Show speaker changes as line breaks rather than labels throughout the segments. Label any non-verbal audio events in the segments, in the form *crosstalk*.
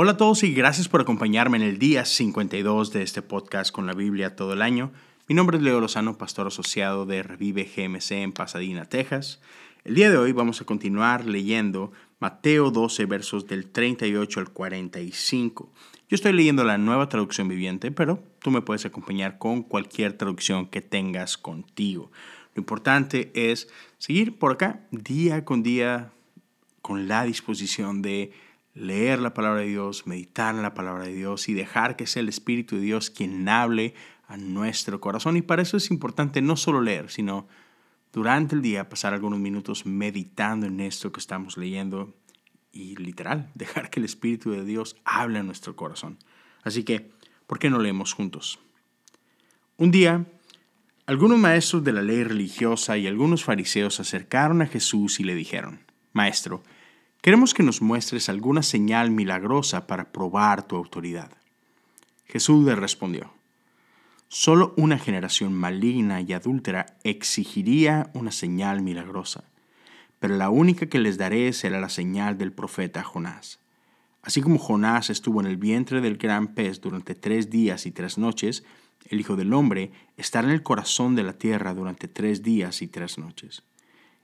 Hola a todos y gracias por acompañarme en el día 52 de este podcast con la Biblia todo el año. Mi nombre es Leo Lozano, pastor asociado de Revive GMC en Pasadena, Texas. El día de hoy vamos a continuar leyendo Mateo 12 versos del 38 al 45. Yo estoy leyendo la nueva traducción viviente, pero tú me puedes acompañar con cualquier traducción que tengas contigo. Lo importante es seguir por acá día con día con la disposición de leer la palabra de Dios, meditar en la palabra de Dios y dejar que sea el Espíritu de Dios quien hable a nuestro corazón. Y para eso es importante no solo leer, sino durante el día pasar algunos minutos meditando en esto que estamos leyendo y literal, *laughs* dejar que el Espíritu de Dios hable a nuestro corazón. Así que, ¿por qué no leemos juntos? Un día, algunos maestros de la ley religiosa y algunos fariseos se acercaron a Jesús y le dijeron, Maestro, Queremos que nos muestres alguna señal milagrosa para probar tu autoridad. Jesús le respondió, Solo una generación maligna y adúltera exigiría una señal milagrosa, pero la única que les daré será la señal del profeta Jonás. Así como Jonás estuvo en el vientre del gran pez durante tres días y tres noches, el Hijo del Hombre estará en el corazón de la tierra durante tres días y tres noches.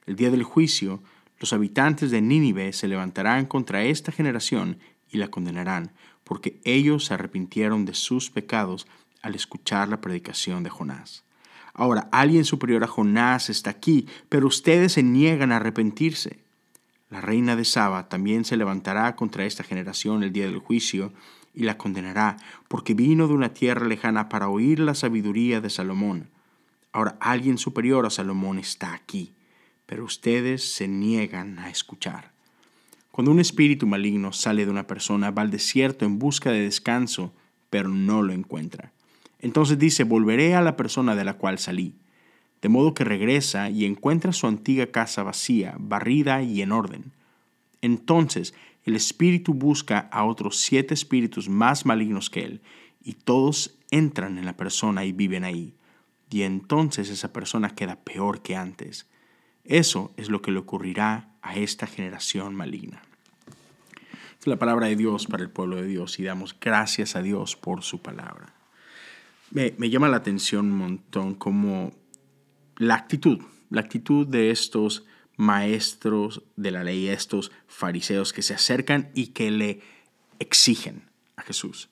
El día del juicio, los habitantes de Nínive se levantarán contra esta generación y la condenarán, porque ellos se arrepintieron de sus pecados al escuchar la predicación de Jonás. Ahora, alguien superior a Jonás está aquí, pero ustedes se niegan a arrepentirse. La reina de Saba también se levantará contra esta generación el día del juicio y la condenará, porque vino de una tierra lejana para oír la sabiduría de Salomón. Ahora alguien superior a Salomón está aquí pero ustedes se niegan a escuchar. Cuando un espíritu maligno sale de una persona, va al desierto en busca de descanso, pero no lo encuentra. Entonces dice, volveré a la persona de la cual salí. De modo que regresa y encuentra su antigua casa vacía, barrida y en orden. Entonces el espíritu busca a otros siete espíritus más malignos que él, y todos entran en la persona y viven ahí. Y entonces esa persona queda peor que antes. Eso es lo que le ocurrirá a esta generación maligna. Es la palabra de Dios para el pueblo de Dios y damos gracias a Dios por su palabra. Me, llama la atención un montón como la actitud, la actitud de estos maestros de la ley, estos fariseos que se acercan y que le exigen a Jesús.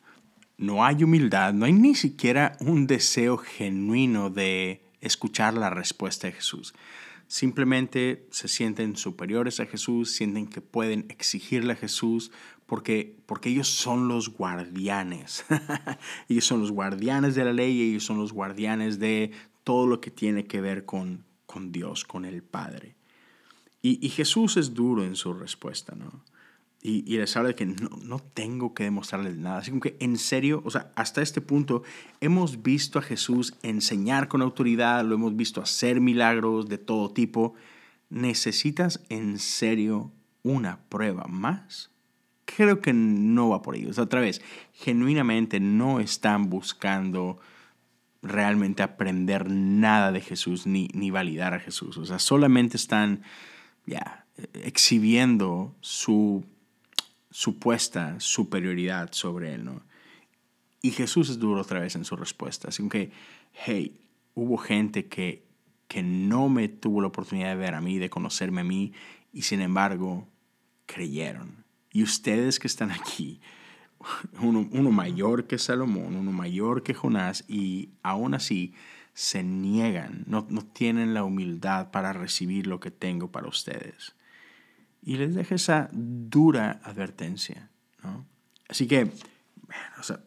No hay humildad, no hay ni siquiera un deseo genuino de escuchar la respuesta de Jesús simplemente se sienten superiores a Jesús, sienten que pueden exigirle a Jesús porque, porque ellos son los guardianes. *laughs* ellos son los guardianes de la ley, ellos son los guardianes de todo lo que tiene que ver con, con Dios, con el Padre. Y, y Jesús es duro en su respuesta, ¿no? Y, les habla de que no, no, tengo que demostrarles nada. Así como que en serio, o sea, hasta este punto hemos visto a Jesús enseñar con autoridad, lo hemos visto hacer milagros de todo tipo. ¿Necesitas en serio una prueba más? Creo que no va por ellos. otra vez, genuinamente no están buscando realmente aprender nada de Jesús ni, ni validar a Jesús. O sea, solamente están ya exhibiendo su supuesta superioridad sobre él, ¿no? Y Jesús es duro otra vez en su respuesta. Así que, hey, hubo gente que, que no me tuvo la oportunidad de ver a mí, de conocerme a mí, y sin embargo creyeron. Y ustedes que están aquí, *laughs* uno, uno mayor que Salomón, uno mayor que Jonás, y aún así se niegan, no, no tienen la humildad para recibir lo que tengo para ustedes y les deja esa dura advertencia. ¿no? Así que,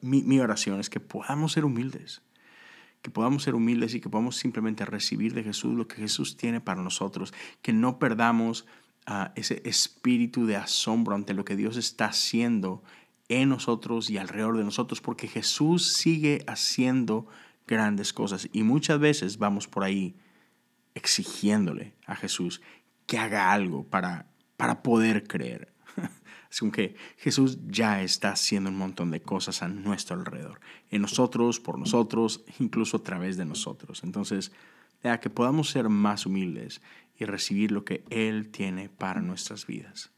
mi, mi, oración es que podamos ser humildes, que podamos ser humildes y que podamos simplemente recibir de Jesús lo que Jesús tiene para nosotros, que no perdamos uh, ese espíritu de asombro ante lo que Dios está haciendo en nosotros y alrededor de nosotros, porque Jesús sigue haciendo grandes cosas y muchas veces vamos por ahí exigiéndole a Jesús que haga algo para para poder creer. *laughs* Así que Jesús ya está haciendo un montón de cosas a nuestro alrededor, en nosotros, por nosotros, incluso a través de nosotros. Entonces, ya que podamos ser más humildes y recibir lo que Él tiene para nuestras vidas.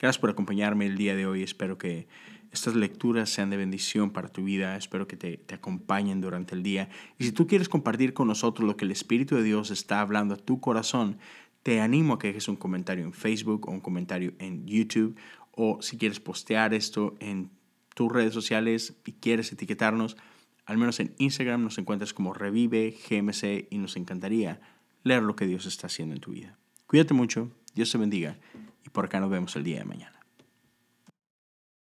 Gracias por acompañarme el día de hoy. Espero que estas lecturas sean de bendición para tu vida. Espero que te, te, acompañen durante el día. Y si tú quieres compartir con nosotros lo que el Espíritu de Dios está hablando a tu corazón, te animo a que dejes un comentario en Facebook o un comentario en YouTube. O si quieres postear esto en tus redes sociales y quieres etiquetarnos, al menos en Instagram nos encuentras como Revive GMC y nos encantaría leer lo que Dios está haciendo en tu vida. Cuídate mucho, Dios te bendiga y por acá nos vemos el día de mañana.